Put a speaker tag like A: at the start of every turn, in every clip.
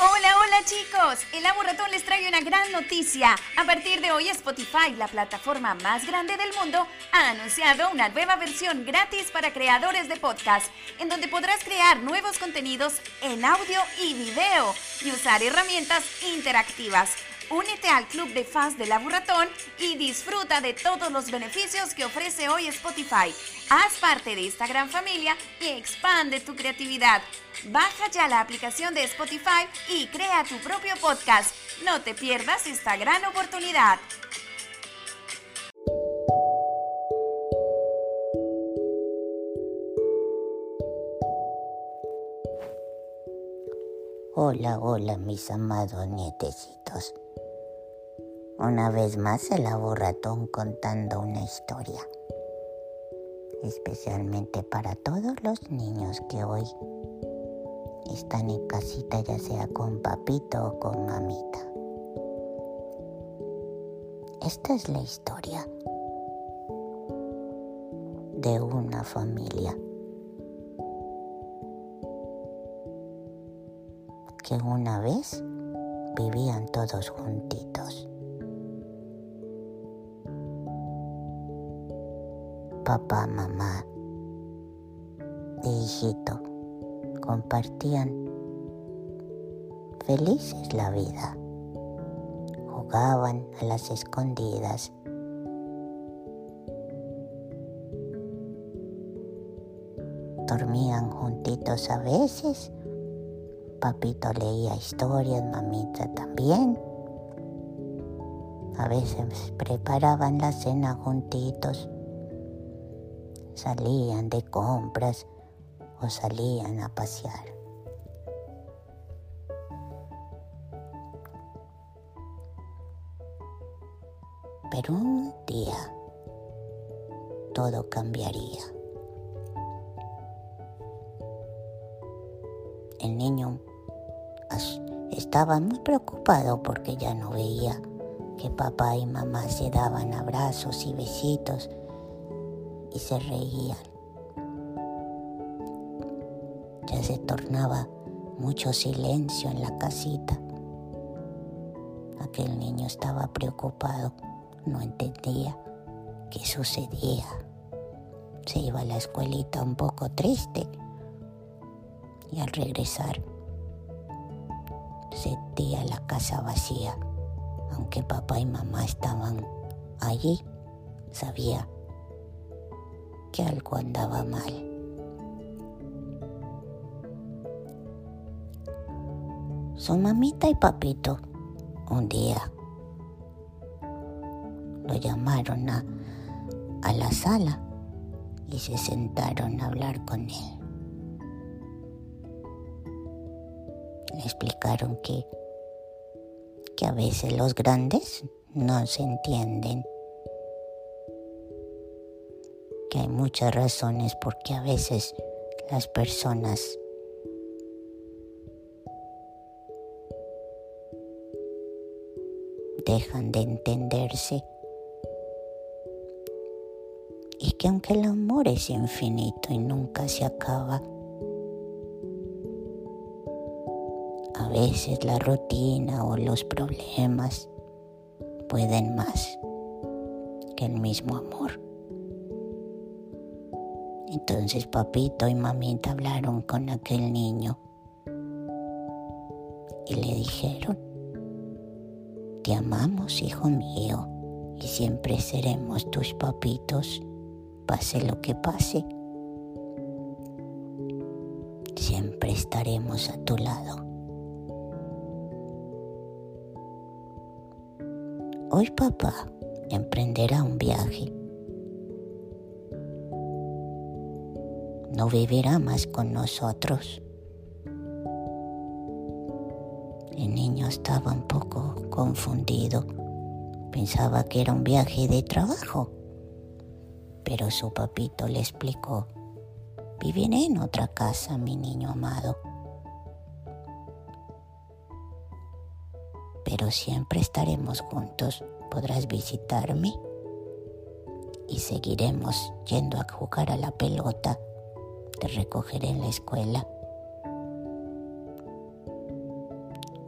A: Hola, hola chicos. El Ratón les trae una gran noticia. A partir de hoy Spotify, la plataforma más grande del mundo, ha anunciado una nueva versión gratis para creadores de podcast, en donde podrás crear nuevos contenidos en audio y video y usar herramientas interactivas. Únete al club de fans de La Burratón y disfruta de todos los beneficios que ofrece hoy Spotify. Haz parte de esta gran familia y expande tu creatividad. Baja ya la aplicación de Spotify y crea tu propio podcast. No te pierdas esta gran oportunidad.
B: Hola, hola, mis amados nietecitos. Una vez más el ratón contando una historia. Especialmente para todos los niños que hoy están en casita, ya sea con papito o con mamita. Esta es la historia de una familia que una vez vivían todos juntitos. Papá, mamá e hijito compartían felices la vida. Jugaban a las escondidas. Dormían juntitos a veces. Papito leía historias, mamita también. A veces preparaban la cena juntitos salían de compras o salían a pasear. Pero un día todo cambiaría. El niño estaba muy preocupado porque ya no veía que papá y mamá se daban abrazos y besitos y se reían. Ya se tornaba mucho silencio en la casita. Aquel niño estaba preocupado, no entendía qué sucedía. Se iba a la escuelita un poco triste y al regresar sentía la casa vacía. Aunque papá y mamá estaban allí, sabía algo andaba mal. Su mamita y papito un día lo llamaron a, a la sala y se sentaron a hablar con él. Le explicaron que, que a veces los grandes no se entienden que hay muchas razones porque a veces las personas dejan de entenderse y que aunque el amor es infinito y nunca se acaba, a veces la rutina o los problemas pueden más que el mismo amor. Entonces papito y mamita hablaron con aquel niño y le dijeron, te amamos hijo mío y siempre seremos tus papitos, pase lo que pase. Siempre estaremos a tu lado. Hoy papá emprenderá un viaje. No vivirá más con nosotros. El niño estaba un poco confundido. Pensaba que era un viaje de trabajo. Pero su papito le explicó, viviré en otra casa, mi niño amado. pero siempre estaremos juntos. Podrás visitarme y seguiremos yendo a jugar a la pelota. Te recogeré en la escuela.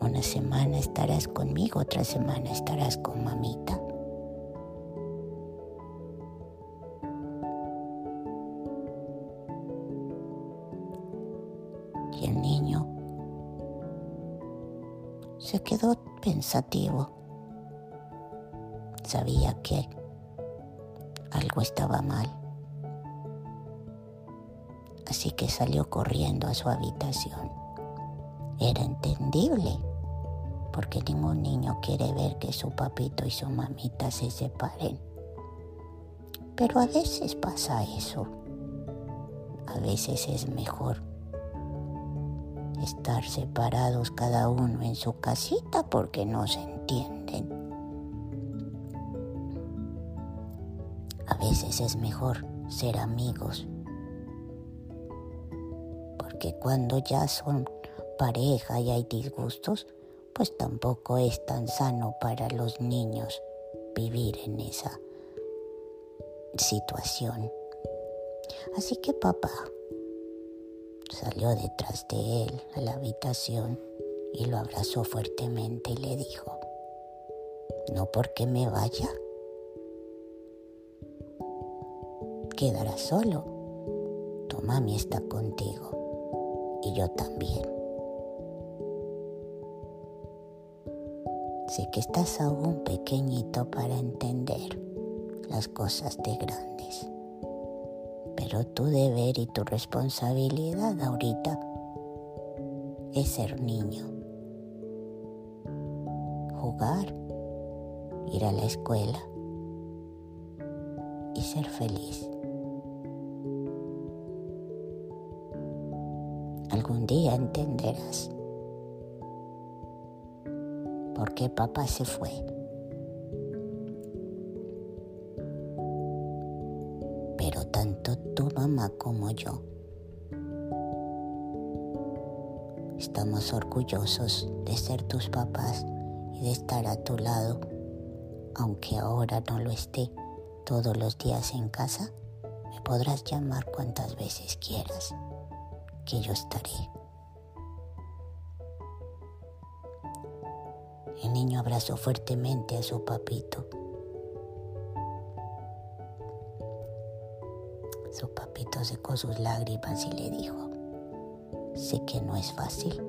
B: Una semana estarás conmigo, otra semana estarás con mamita. Y el niño se quedó pensativo. Sabía que algo estaba mal. Así que salió corriendo a su habitación. Era entendible, porque ningún niño quiere ver que su papito y su mamita se separen. Pero a veces pasa eso. A veces es mejor estar separados cada uno en su casita porque no se entienden. A veces es mejor ser amigos, porque cuando ya son pareja y hay disgustos, pues tampoco es tan sano para los niños vivir en esa situación. Así que papá, salió detrás de él a la habitación y lo abrazó fuertemente y le dijo, no porque me vaya, quedarás solo. Tu mami está contigo yo también. Sé que estás aún pequeñito para entender las cosas de grandes. Pero tu deber y tu responsabilidad ahorita es ser niño. Jugar, ir a la escuela y ser feliz. Día entenderás por qué papá se fue. tanto tu mamá como yo. Estamos orgullosos de ser tus papás y de estar a tu lado, aunque ahora no lo esté todos los días en casa. Me podrás llamar cuantas veces quieras, que yo estaré. El niño abrazó fuertemente a su papito Su papito secó sus lágrimas y le dijo, sé que no es fácil,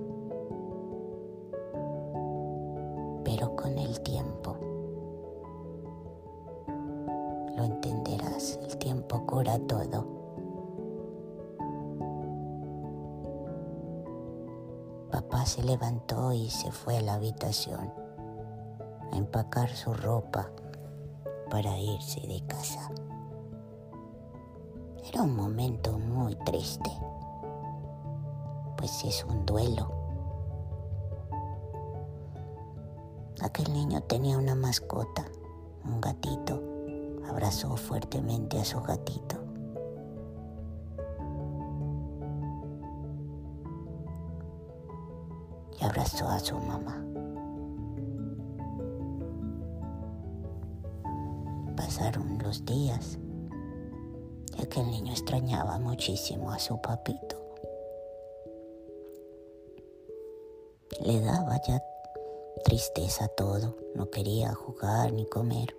B: pero con el tiempo lo entenderás, el tiempo cura todo. Papá se levantó y se fue a la habitación a empacar su ropa para irse de casa. Era un momento muy triste, pues es un duelo. Aquel niño tenía una mascota, un gatito. Abrazó fuertemente a su gatito. A su mamá. Pasaron los días ya que el niño extrañaba muchísimo a su papito. Le daba ya tristeza todo, no quería jugar ni comer.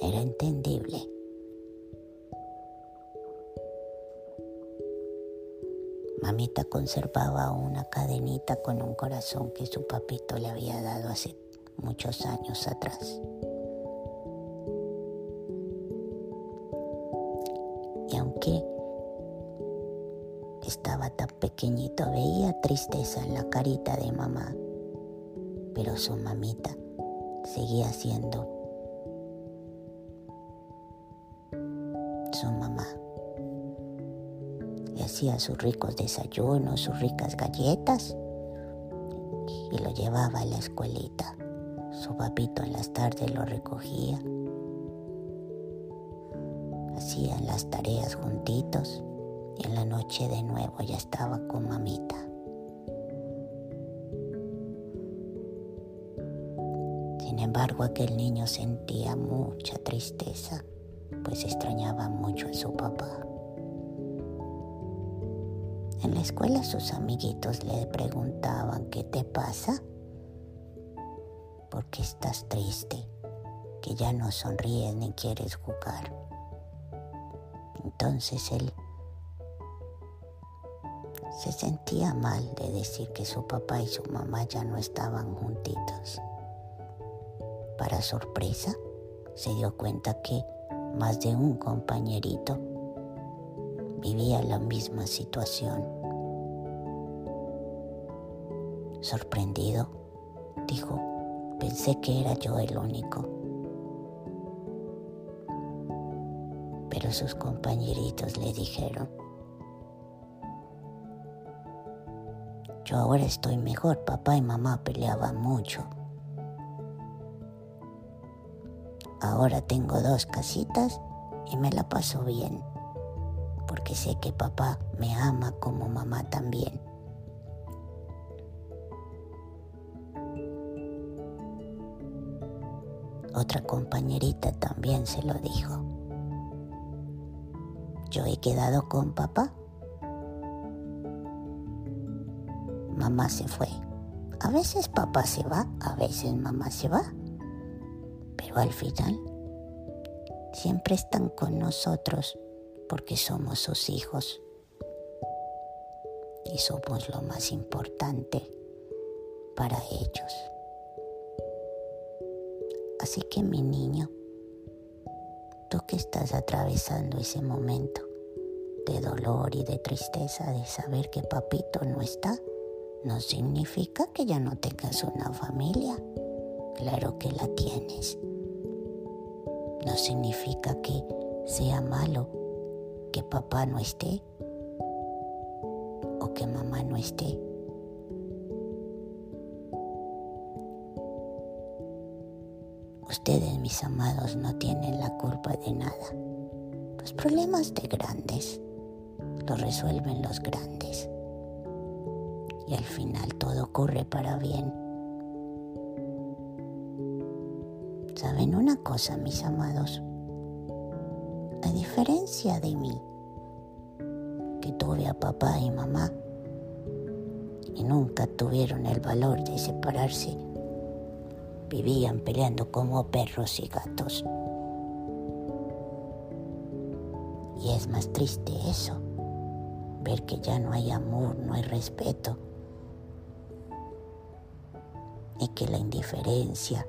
B: Era entendible, Mamita conservaba una cadenita con un corazón que su papito le había dado hace muchos años atrás. Y aunque estaba tan pequeñito, veía tristeza en la carita de mamá, pero su mamita seguía siendo hacía sus ricos desayunos, sus ricas galletas y lo llevaba a la escuelita. Su papito en las tardes lo recogía. Hacían las tareas juntitos y en la noche de nuevo ya estaba con mamita. Sin embargo, aquel niño sentía mucha tristeza, pues extrañaba mucho a su papá. En la escuela sus amiguitos le preguntaban, ¿qué te pasa? ¿Por qué estás triste? Que ya no sonríes ni quieres jugar. Entonces él se sentía mal de decir que su papá y su mamá ya no estaban juntitos. Para sorpresa, se dio cuenta que más de un compañerito vivía la misma situación. Sorprendido, dijo, pensé que era yo el único. Pero sus compañeritos le dijeron, yo ahora estoy mejor, papá y mamá peleaban mucho. Ahora tengo dos casitas y me la paso bien, porque sé que papá me ama como mamá también. Otra compañerita también se lo dijo. Yo he quedado con papá. Mamá se fue. A veces papá se va, a veces mamá se va pero al final siempre están con nosotros porque somos sus hijos y somos lo más importante para ellos. Así que mi niño, tú que estás atravesando ese momento de dolor y de tristeza de saber que papito no está, no significa que ya no tengas una familia. Claro que la tienes no significa que sea malo que papá no esté o que mamá no esté. Ustedes, mis amados, no tienen la culpa de nada. Los problemas de grandes los resuelven los grandes. Y al final todo ocurre para bien. ¿Saben una cosa, mis amados? A diferencia de mí, que tuve a papá y mamá y nunca tuvieron el valor de separarse, vivían peleando como perros y gatos. Y es más triste eso, ver que ya no hay amor, no hay respeto, y que la indiferencia,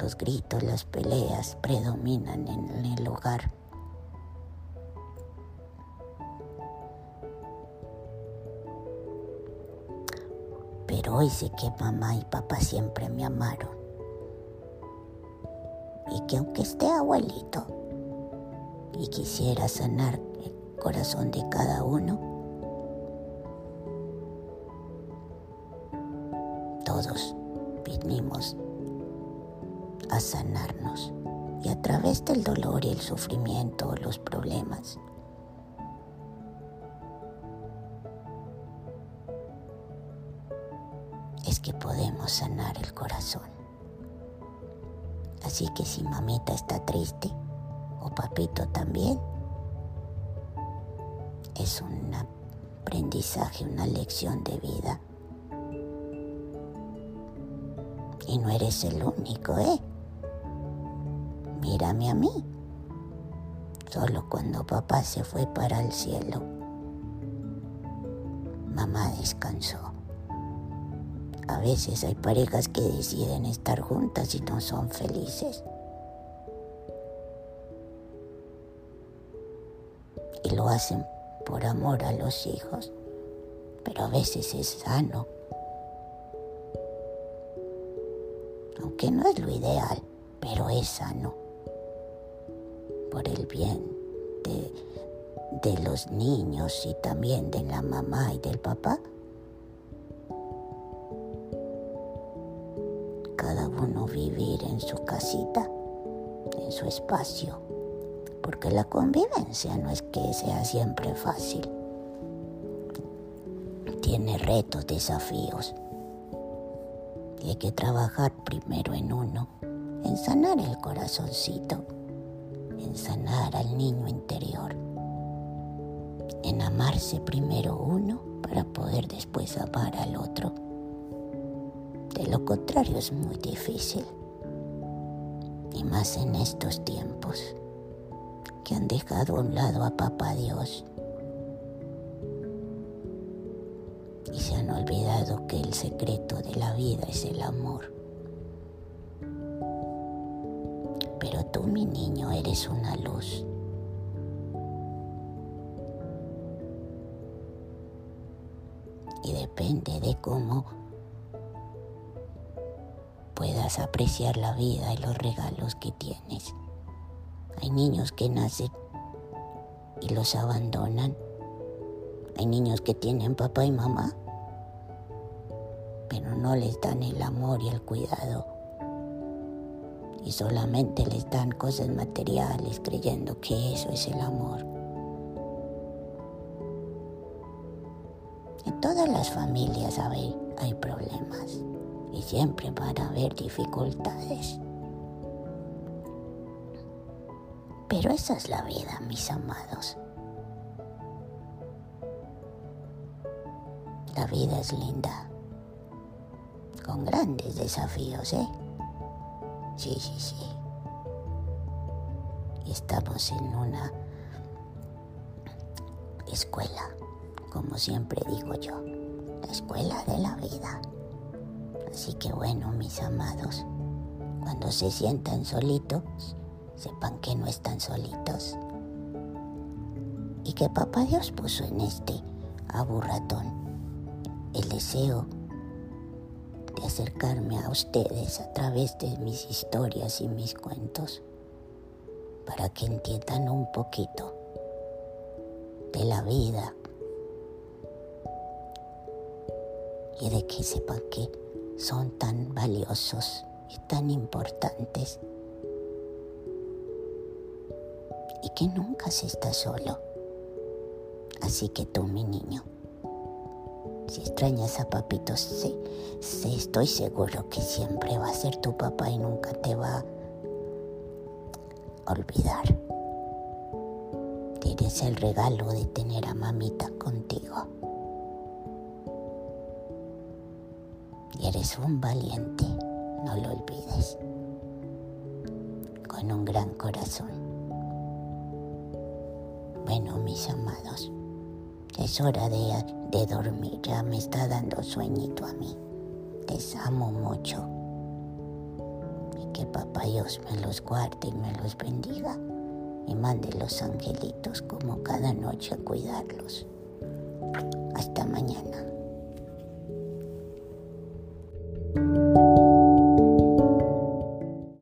B: los gritos, las peleas predominan en el hogar. Pero hoy sé que mamá y papá siempre me amaron. Que aunque esté abuelito y quisiera sanar el corazón de cada uno, todos vinimos a sanarnos y a través del dolor y el sufrimiento los problemas. Es que podemos sanar el corazón. Así que si mamita está triste, o papito también, es un aprendizaje, una lección de vida. Y no eres el único, ¿eh? mírame a mí. Solo cuando papá se fue para el cielo, mamá descansó. A veces hay parejas que deciden estar juntas y no son felices. Y lo hacen por amor a los hijos, pero a veces es sano. Aunque no es lo ideal, pero es sano. Por el bien de, de los niños y también de la mamá y del papá. Uno vivir en su casita, en su espacio, porque la convivencia no es que sea siempre fácil. Tiene retos, desafíos. Y hay que trabajar primero en uno, en sanar el corazoncito, en sanar al niño interior en amarse primero uno para poder después amar al otro. De lo contrario es muy difícil. Y más en estos tiempos que han dejado a un lado a Papá Dios. Y se han olvidado que el secreto de la vida es el amor. Pero tú, mi niño, eres una luz. y depende de cómo apreciar la vida y los regalos que tienes. Hay niños que nacen y los abandonan. Hay niños que tienen papá y mamá, pero no les dan el amor y el cuidado. Y solamente les dan cosas materiales creyendo que eso es el amor. En todas las familias hay problemas y siempre van a haber dificultades. Pero esa es la vida, mis amados. La vida es linda, con grandes desafíos, ¿eh? Sí, sí, sí. Estamos en una escuela como siempre digo yo, la escuela de la vida. Así que bueno, mis amados, cuando se sientan solitos, sepan que no están solitos. Y que Papá Dios puso en este aburratón el deseo de acercarme a ustedes a través de mis historias y mis cuentos para que entiendan un poquito de la vida y de que sepan que son tan valiosos y tan importantes y que nunca se está solo. Así que tú, mi niño, si extrañas a papito, sí, sí, estoy seguro que siempre va a ser tu papá y nunca te va a olvidar. Tienes el regalo de tener a mamita contigo. Y eres un valiente, no lo olvides, con un gran corazón. Bueno, mis amados, es hora de, de dormir, ya me está dando sueñito a mí. Les amo mucho. Y que papá Dios me los guarde y me los bendiga y mande los angelitos como cada noche a cuidarlos.